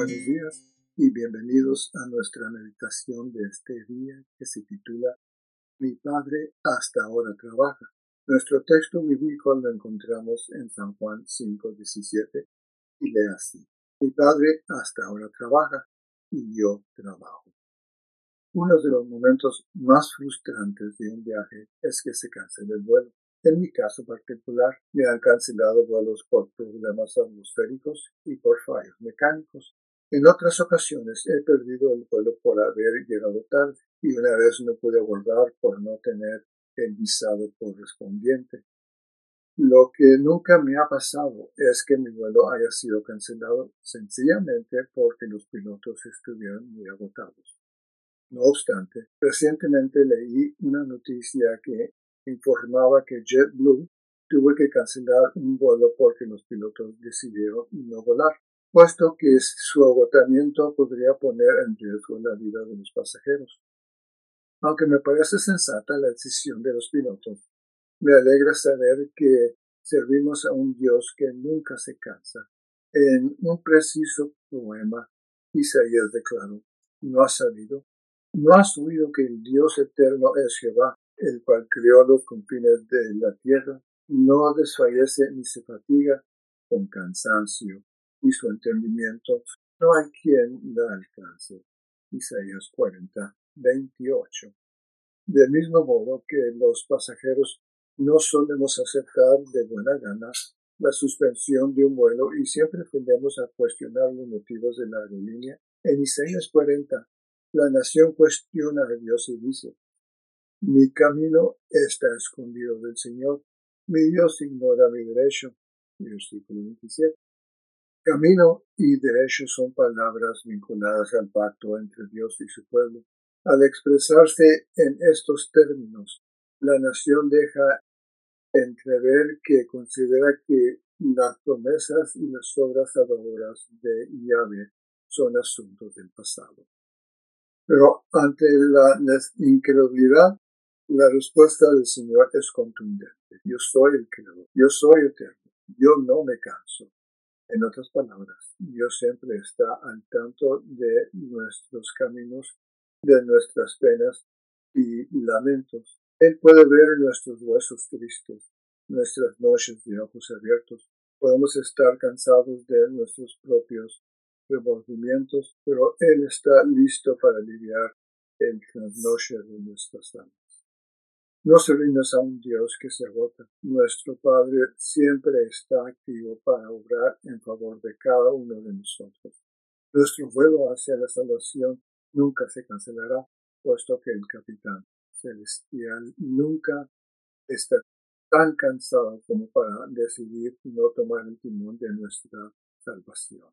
Buenos días y bienvenidos a nuestra meditación de este día que se titula Mi Padre hasta ahora trabaja. Nuestro texto bíblico lo encontramos en San Juan 5:17 y lee así. Mi Padre hasta ahora trabaja y yo trabajo. Uno de los momentos más frustrantes de un viaje es que se cancele el vuelo. En mi caso particular, me han cancelado vuelos por problemas atmosféricos y por fallos mecánicos. En otras ocasiones he perdido el vuelo por haber llegado tarde y una vez no pude abordar por no tener el visado correspondiente. Lo que nunca me ha pasado es que mi vuelo haya sido cancelado sencillamente porque los pilotos estuvieron muy agotados. No obstante, recientemente leí una noticia que informaba que JetBlue tuvo que cancelar un vuelo porque los pilotos decidieron no volar, puesto que su agotamiento podría poner en riesgo la vida de los pasajeros. Aunque me parece sensata la decisión de los pilotos, me alegra saber que servimos a un Dios que nunca se cansa. En un preciso poema, Isaías declaró, ¿no has sabido? ¿No has oído que el Dios eterno es Jehová, el cual creó los confines de la tierra, no desfallece ni se fatiga con cansancio, y su entendimiento no hay quien la alcance. Isaías 40, 28. Del mismo modo que los pasajeros no solemos aceptar de buena gana la suspensión de un vuelo y siempre tendemos a cuestionar los motivos de la aerolínea, en Isaías 40, la nación cuestiona a Dios y dice, mi camino está escondido del Señor. Mi Dios ignora mi derecho. Versículo 27. Camino y derecho son palabras vinculadas al pacto entre Dios y su pueblo. Al expresarse en estos términos, la nación deja entrever que considera que las promesas y las obras salvadoras de Yahweh son asuntos del pasado. Pero ante la incredulidad la respuesta del Señor es contundente. Yo soy el creador. Yo soy eterno. Yo no me canso. En otras palabras, Dios siempre está al tanto de nuestros caminos, de nuestras penas y lamentos. Él puede ver nuestros huesos tristes, nuestras noches de ojos abiertos. Podemos estar cansados de nuestros propios remordimientos, pero Él está listo para aliviar el trasnoche de nuestras almas. No servimos a un Dios que se agota. Nuestro Padre siempre está activo para obrar en favor de cada uno de nosotros. Nuestro vuelo hacia la salvación nunca se cancelará, puesto que el capitán celestial nunca está tan cansado como para decidir no tomar el timón de nuestra salvación.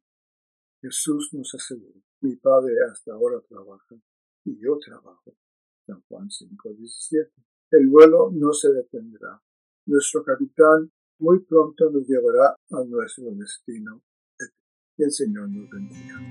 Jesús nos asegura, mi Padre hasta ahora trabaja y yo trabajo. San Juan 5:17. El vuelo no se detendrá. Nuestro capitán muy pronto nos llevará a nuestro destino. El Señor nos bendiga.